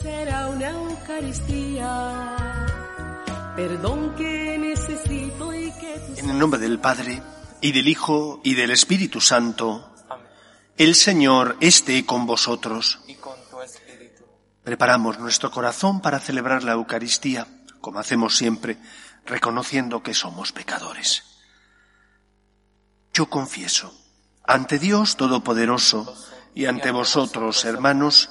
será una Eucaristía. Perdón que necesito y que En el nombre del Padre, y del Hijo, y del Espíritu Santo, el Señor esté con vosotros. y con tu espíritu. Preparamos nuestro corazón para celebrar la Eucaristía, como hacemos siempre, reconociendo que somos pecadores. Yo confieso, ante Dios Todopoderoso y ante vosotros, hermanos,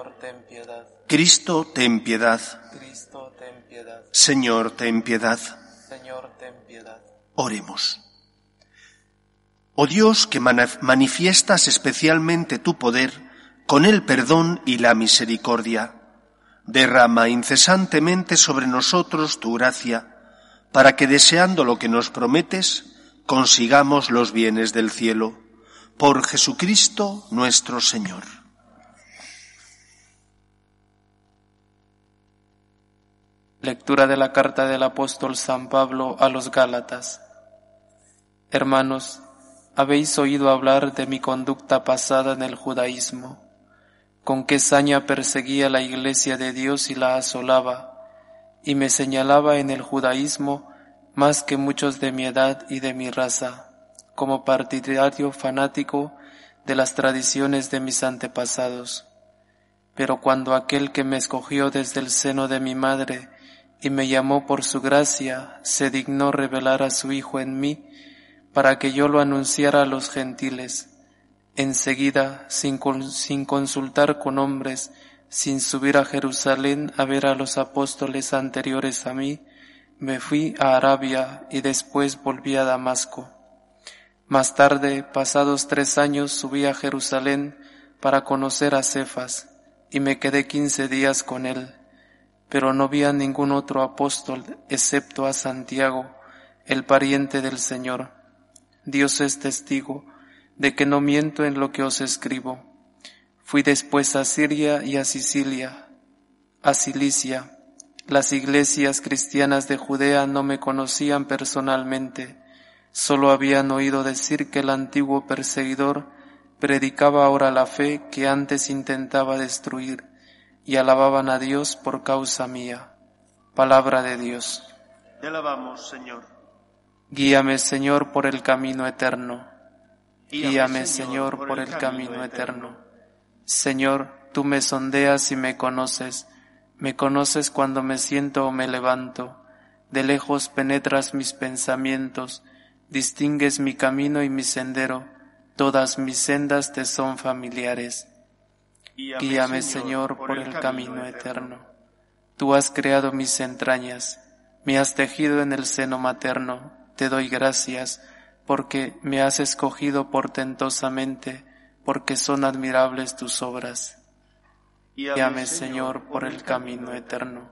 Señor, ten piedad. Cristo, ten piedad. Cristo, ten piedad. Señor, ten piedad. Señor, ten piedad. Oremos. Oh Dios, que manifiestas especialmente tu poder con el perdón y la misericordia, derrama incesantemente sobre nosotros tu gracia, para que deseando lo que nos prometes, consigamos los bienes del cielo. Por Jesucristo nuestro Señor. Lectura de la carta del apóstol San Pablo a los Gálatas. Hermanos, habéis oído hablar de mi conducta pasada en el judaísmo, con qué saña perseguía la iglesia de Dios y la asolaba, y me señalaba en el judaísmo más que muchos de mi edad y de mi raza, como partidario fanático de las tradiciones de mis antepasados. Pero cuando aquel que me escogió desde el seno de mi madre y me llamó por su gracia, se dignó revelar a su Hijo en mí, para que yo lo anunciara a los gentiles. Enseguida, sin, sin consultar con hombres, sin subir a Jerusalén a ver a los apóstoles anteriores a mí, me fui a Arabia y después volví a Damasco. Más tarde, pasados tres años, subí a Jerusalén para conocer a Cefas, y me quedé quince días con él, pero no vi a ningún otro apóstol excepto a Santiago, el pariente del Señor. Dios es testigo de que no miento en lo que os escribo. Fui después a Siria y a Sicilia, a Cilicia. Las iglesias cristianas de Judea no me conocían personalmente, solo habían oído decir que el antiguo perseguidor predicaba ahora la fe que antes intentaba destruir, y alababan a Dios por causa mía. Palabra de Dios. Te alabamos, Señor. Guíame, Señor, por el camino eterno. Guíame, Señor, por el camino eterno. Señor, tú me sondeas y me conoces. Me conoces cuando me siento o me levanto. De lejos penetras mis pensamientos, distingues mi camino y mi sendero. Todas mis sendas te son familiares. Guíame, Señor, por el camino eterno. Tú has creado mis entrañas, me has tejido en el seno materno. Te doy gracias porque me has escogido portentosamente, porque son admirables tus obras. Guíame, Señor, por el camino eterno.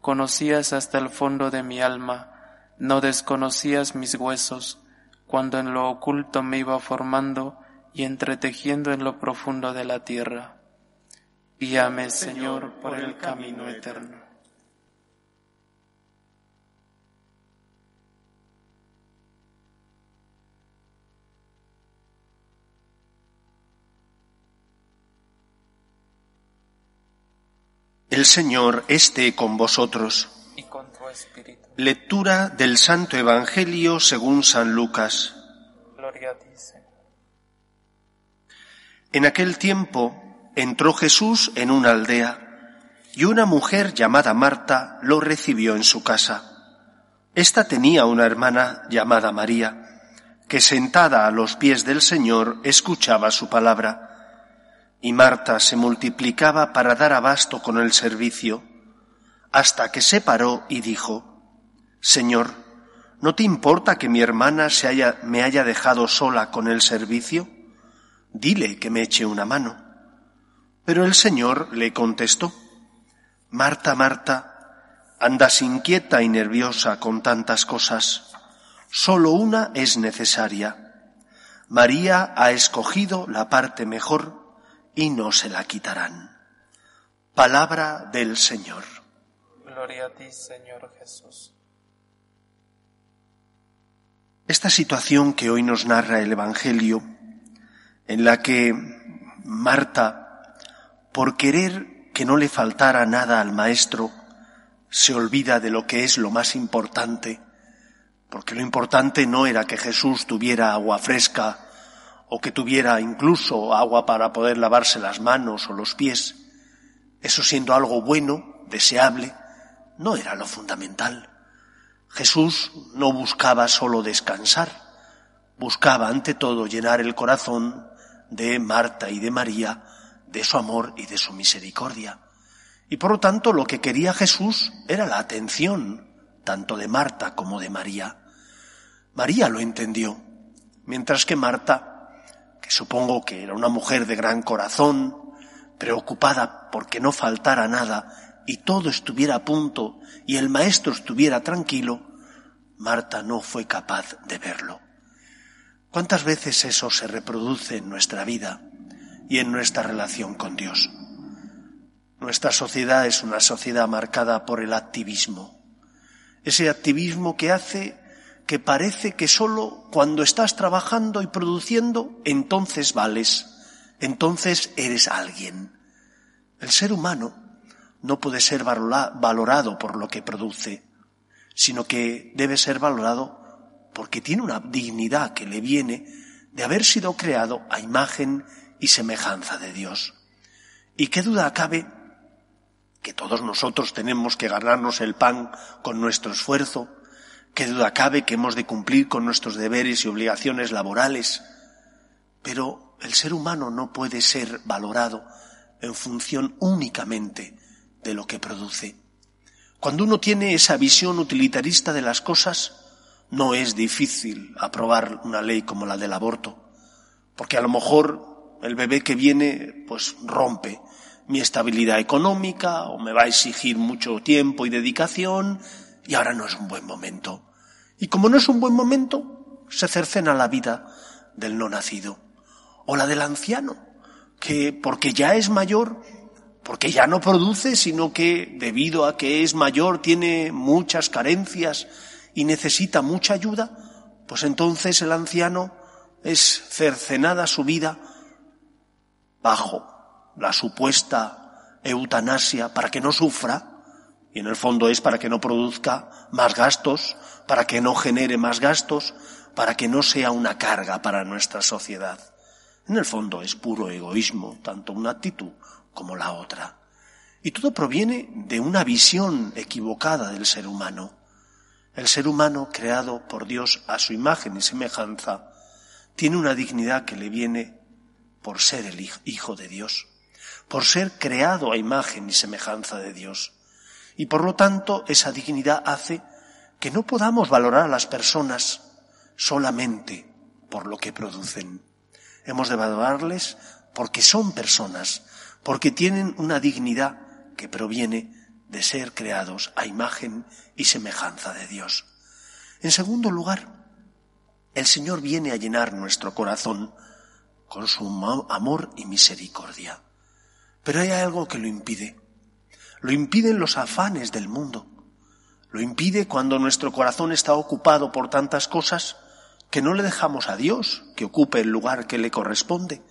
Conocías hasta el fondo de mi alma, no desconocías mis huesos, cuando en lo oculto me iba formando y entretejiendo en lo profundo de la tierra. Guíame, Señor, por el camino eterno. El Señor esté con vosotros. Y con tu espíritu. Lectura del Santo Evangelio según San Lucas. Gloria a ti, Señor. En aquel tiempo entró Jesús en una aldea y una mujer llamada Marta lo recibió en su casa. Esta tenía una hermana llamada María, que sentada a los pies del Señor escuchaba su palabra. Y Marta se multiplicaba para dar abasto con el servicio, hasta que se paró y dijo, Señor, ¿no te importa que mi hermana se haya, me haya dejado sola con el servicio? Dile que me eche una mano. Pero el Señor le contestó, Marta, Marta, andas inquieta y nerviosa con tantas cosas. Solo una es necesaria. María ha escogido la parte mejor y no se la quitarán. Palabra del Señor. Gloria a ti, Señor Jesús. Esta situación que hoy nos narra el Evangelio, en la que Marta, por querer que no le faltara nada al Maestro, se olvida de lo que es lo más importante, porque lo importante no era que Jesús tuviera agua fresca o que tuviera incluso agua para poder lavarse las manos o los pies. Eso siendo algo bueno, deseable, no era lo fundamental. Jesús no buscaba solo descansar, buscaba ante todo llenar el corazón de Marta y de María de su amor y de su misericordia. Y por lo tanto lo que quería Jesús era la atención tanto de Marta como de María. María lo entendió, mientras que Marta, que supongo que era una mujer de gran corazón, preocupada porque no faltara nada y todo estuviera a punto y el maestro estuviera tranquilo, Marta no fue capaz de verlo. ¿Cuántas veces eso se reproduce en nuestra vida y en nuestra relación con Dios? Nuestra sociedad es una sociedad marcada por el activismo. Ese activismo que hace que parece que solo cuando estás trabajando y produciendo, entonces vales, entonces eres alguien. El ser humano no puede ser valorado por lo que produce, sino que debe ser valorado porque tiene una dignidad que le viene de haber sido creado a imagen y semejanza de Dios. Y qué duda cabe que todos nosotros tenemos que ganarnos el pan con nuestro esfuerzo, qué duda cabe que hemos de cumplir con nuestros deberes y obligaciones laborales, pero el ser humano no puede ser valorado en función únicamente de lo que produce. Cuando uno tiene esa visión utilitarista de las cosas, no es difícil aprobar una ley como la del aborto, porque a lo mejor el bebé que viene pues rompe mi estabilidad económica o me va a exigir mucho tiempo y dedicación y ahora no es un buen momento. Y como no es un buen momento, se cercena la vida del no nacido o la del anciano, que porque ya es mayor porque ya no produce, sino que debido a que es mayor tiene muchas carencias y necesita mucha ayuda, pues entonces el anciano es cercenada su vida bajo la supuesta eutanasia para que no sufra, y en el fondo es para que no produzca más gastos, para que no genere más gastos, para que no sea una carga para nuestra sociedad. En el fondo es puro egoísmo, tanto una actitud como la otra. Y todo proviene de una visión equivocada del ser humano. El ser humano, creado por Dios a su imagen y semejanza, tiene una dignidad que le viene por ser el Hijo de Dios, por ser creado a imagen y semejanza de Dios. Y por lo tanto, esa dignidad hace que no podamos valorar a las personas solamente por lo que producen. Hemos de valorarles porque son personas, porque tienen una dignidad que proviene de ser creados a imagen y semejanza de Dios. En segundo lugar, el Señor viene a llenar nuestro corazón con su amor y misericordia. Pero hay algo que lo impide. Lo impiden los afanes del mundo. Lo impide cuando nuestro corazón está ocupado por tantas cosas que no le dejamos a Dios que ocupe el lugar que le corresponde.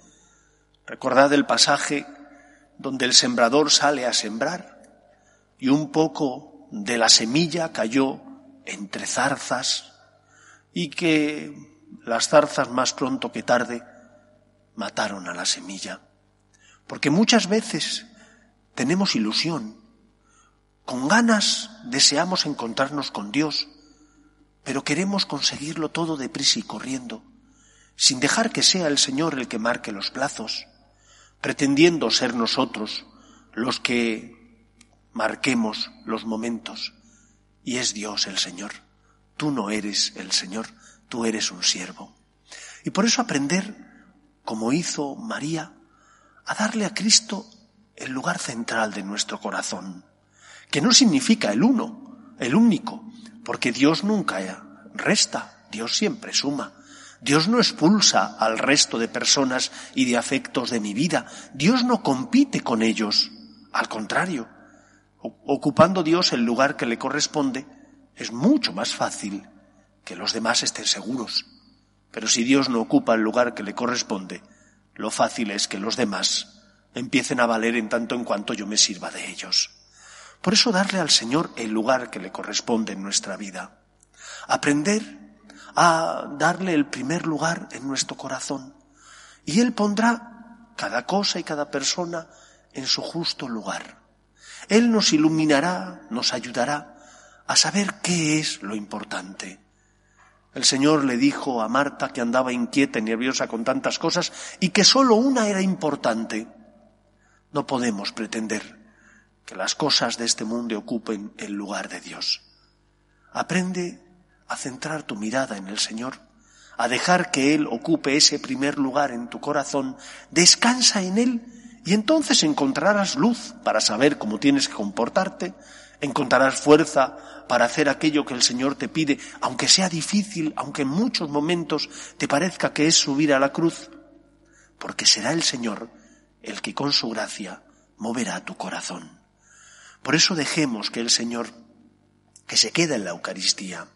Recordad el pasaje donde el sembrador sale a sembrar y un poco de la semilla cayó entre zarzas y que las zarzas más pronto que tarde mataron a la semilla. Porque muchas veces tenemos ilusión, con ganas deseamos encontrarnos con Dios, pero queremos conseguirlo todo deprisa y corriendo, sin dejar que sea el Señor el que marque los plazos pretendiendo ser nosotros los que marquemos los momentos. Y es Dios el Señor. Tú no eres el Señor, tú eres un siervo. Y por eso aprender, como hizo María, a darle a Cristo el lugar central de nuestro corazón, que no significa el uno, el único, porque Dios nunca resta, Dios siempre suma. Dios no expulsa al resto de personas y de afectos de mi vida. Dios no compite con ellos. Al contrario, ocupando Dios el lugar que le corresponde, es mucho más fácil que los demás estén seguros. Pero si Dios no ocupa el lugar que le corresponde, lo fácil es que los demás empiecen a valer en tanto en cuanto yo me sirva de ellos. Por eso darle al Señor el lugar que le corresponde en nuestra vida. Aprender a darle el primer lugar en nuestro corazón. Y Él pondrá cada cosa y cada persona en su justo lugar. Él nos iluminará, nos ayudará a saber qué es lo importante. El Señor le dijo a Marta que andaba inquieta y nerviosa con tantas cosas y que sólo una era importante. No podemos pretender que las cosas de este mundo ocupen el lugar de Dios. Aprende a centrar tu mirada en el Señor, a dejar que Él ocupe ese primer lugar en tu corazón, descansa en Él y entonces encontrarás luz para saber cómo tienes que comportarte, encontrarás fuerza para hacer aquello que el Señor te pide, aunque sea difícil, aunque en muchos momentos te parezca que es subir a la cruz, porque será el Señor el que con su gracia moverá tu corazón. Por eso dejemos que el Señor, que se queda en la Eucaristía,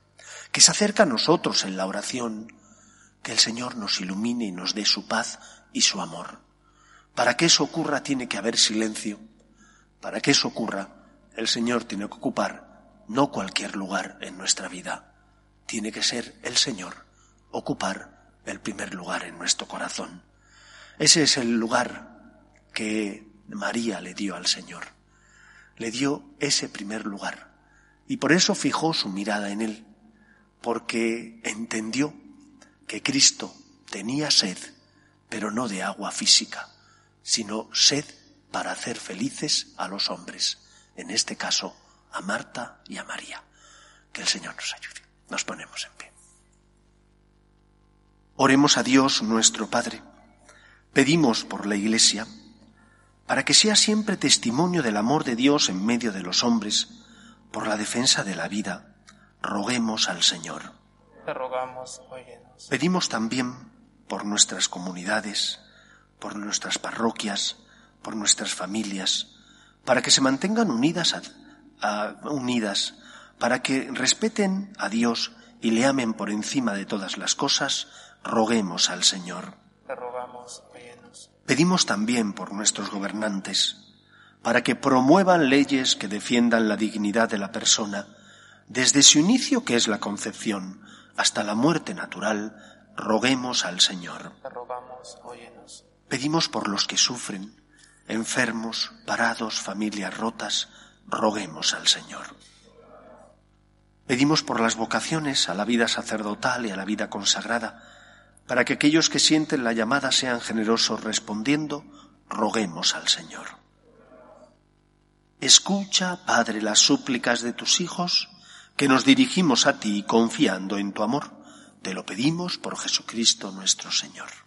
que se acerca a nosotros en la oración, que el Señor nos ilumine y nos dé su paz y su amor. Para que eso ocurra tiene que haber silencio. Para que eso ocurra, el Señor tiene que ocupar no cualquier lugar en nuestra vida. Tiene que ser el Señor ocupar el primer lugar en nuestro corazón. Ese es el lugar que María le dio al Señor. Le dio ese primer lugar. Y por eso fijó su mirada en él porque entendió que Cristo tenía sed, pero no de agua física, sino sed para hacer felices a los hombres, en este caso a Marta y a María. Que el Señor nos ayude. Nos ponemos en pie. Oremos a Dios nuestro Padre. Pedimos por la Iglesia para que sea siempre testimonio del amor de Dios en medio de los hombres, por la defensa de la vida roguemos al Señor. Te rogamos, Pedimos también por nuestras comunidades, por nuestras parroquias, por nuestras familias, para que se mantengan unidas, unidas, para que respeten a Dios y le amen por encima de todas las cosas, roguemos al Señor. Te rogamos, Pedimos también por nuestros gobernantes, para que promuevan leyes que defiendan la dignidad de la persona, desde su inicio, que es la concepción, hasta la muerte natural, roguemos al Señor. Pedimos por los que sufren, enfermos, parados, familias rotas, roguemos al Señor. Pedimos por las vocaciones a la vida sacerdotal y a la vida consagrada, para que aquellos que sienten la llamada sean generosos respondiendo, roguemos al Señor. Escucha, Padre, las súplicas de tus hijos, que nos dirigimos a ti confiando en tu amor. Te lo pedimos por Jesucristo nuestro Señor.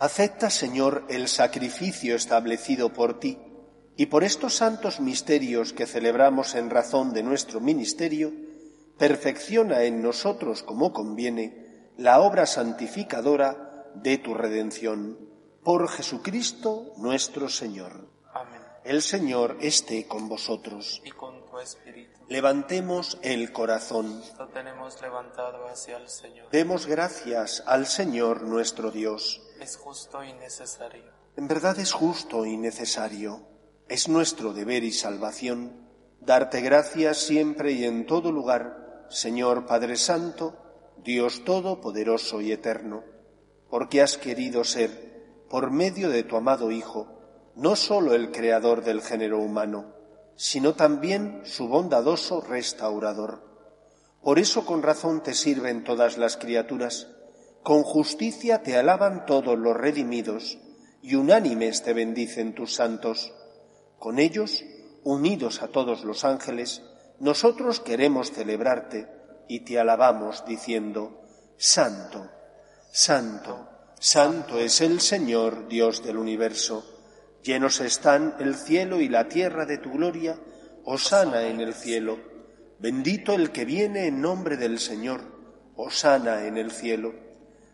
Acepta, Señor, el sacrificio establecido por ti, y por estos santos misterios que celebramos en razón de nuestro ministerio, perfecciona en nosotros como conviene la obra santificadora de tu redención. Por Jesucristo nuestro Señor. Amén. El Señor esté con vosotros. Y con tu espíritu. Levantemos el corazón. Lo tenemos levantado hacia el Señor. Demos gracias al Señor nuestro Dios. Es justo y necesario. En verdad es justo y necesario. Es nuestro deber y salvación darte gracias siempre y en todo lugar, Señor Padre Santo, Dios Todopoderoso y Eterno porque has querido ser, por medio de tu amado Hijo, no sólo el creador del género humano, sino también su bondadoso restaurador. Por eso con razón te sirven todas las criaturas, con justicia te alaban todos los redimidos, y unánimes te bendicen tus santos. Con ellos, unidos a todos los ángeles, nosotros queremos celebrarte y te alabamos diciendo, Santo, Santo, Santo es el Señor, Dios del universo. Llenos están el cielo y la tierra de tu gloria. Osana en el cielo. Bendito el que viene en nombre del Señor. Osana en el cielo.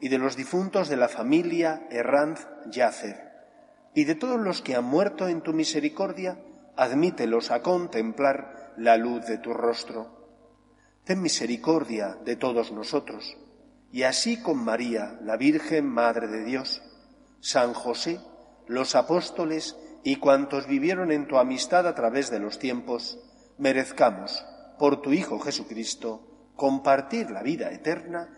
y de los difuntos de la familia Herranz Yacer, y de todos los que han muerto en tu misericordia, admítelos a contemplar la luz de tu rostro. Ten misericordia de todos nosotros, y así con María, la Virgen Madre de Dios, San José, los apóstoles y cuantos vivieron en tu amistad a través de los tiempos, merezcamos, por tu Hijo Jesucristo, compartir la vida eterna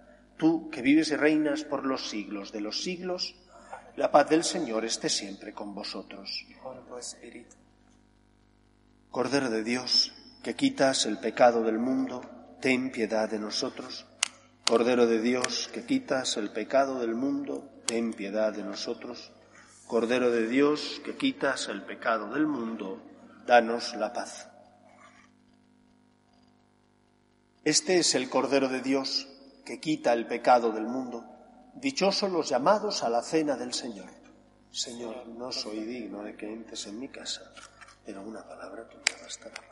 Tú, que vives y reinas por los siglos de los siglos, la paz del Señor esté siempre con vosotros. Cordero de Dios, que quitas el pecado del mundo, ten piedad de nosotros. Cordero de Dios, que quitas el pecado del mundo, ten piedad de nosotros. Cordero de Dios, que quitas el pecado del mundo, danos la paz. Este es el Cordero de Dios, que quita el pecado del mundo. Dichosos los llamados a la cena del Señor. Señor, no soy digno de que entres en mi casa, pero una palabra tuya bastará para.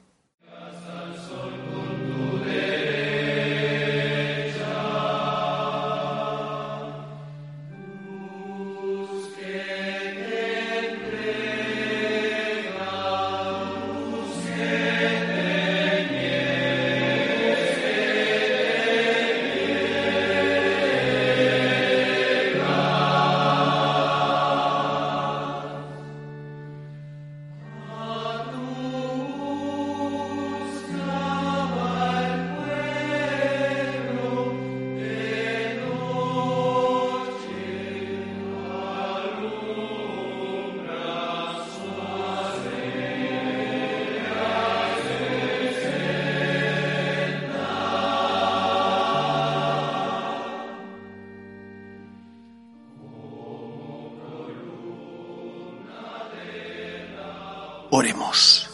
Oremos.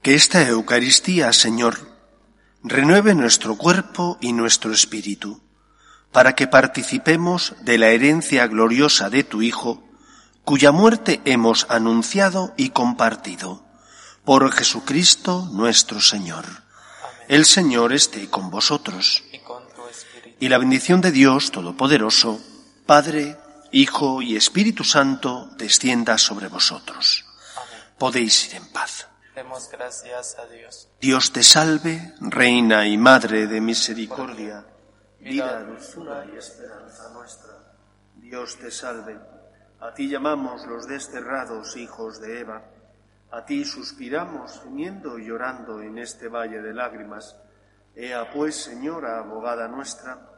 Que esta Eucaristía, Señor, renueve nuestro cuerpo y nuestro espíritu, para que participemos de la herencia gloriosa de tu Hijo, cuya muerte hemos anunciado y compartido, por Jesucristo nuestro Señor. El Señor esté con vosotros. Y con tu espíritu. Y la bendición de Dios Todopoderoso, Padre, Hijo y Espíritu Santo, descienda sobre vosotros. Amén. Podéis ir en paz. Demos gracias a Dios. Dios te salve, Reina y Madre de Misericordia, vida, dulzura y esperanza nuestra. Dios te salve, a ti llamamos los desterrados hijos de Eva, a ti suspiramos gimiendo y llorando en este valle de lágrimas. Ea pues, Señora, abogada nuestra,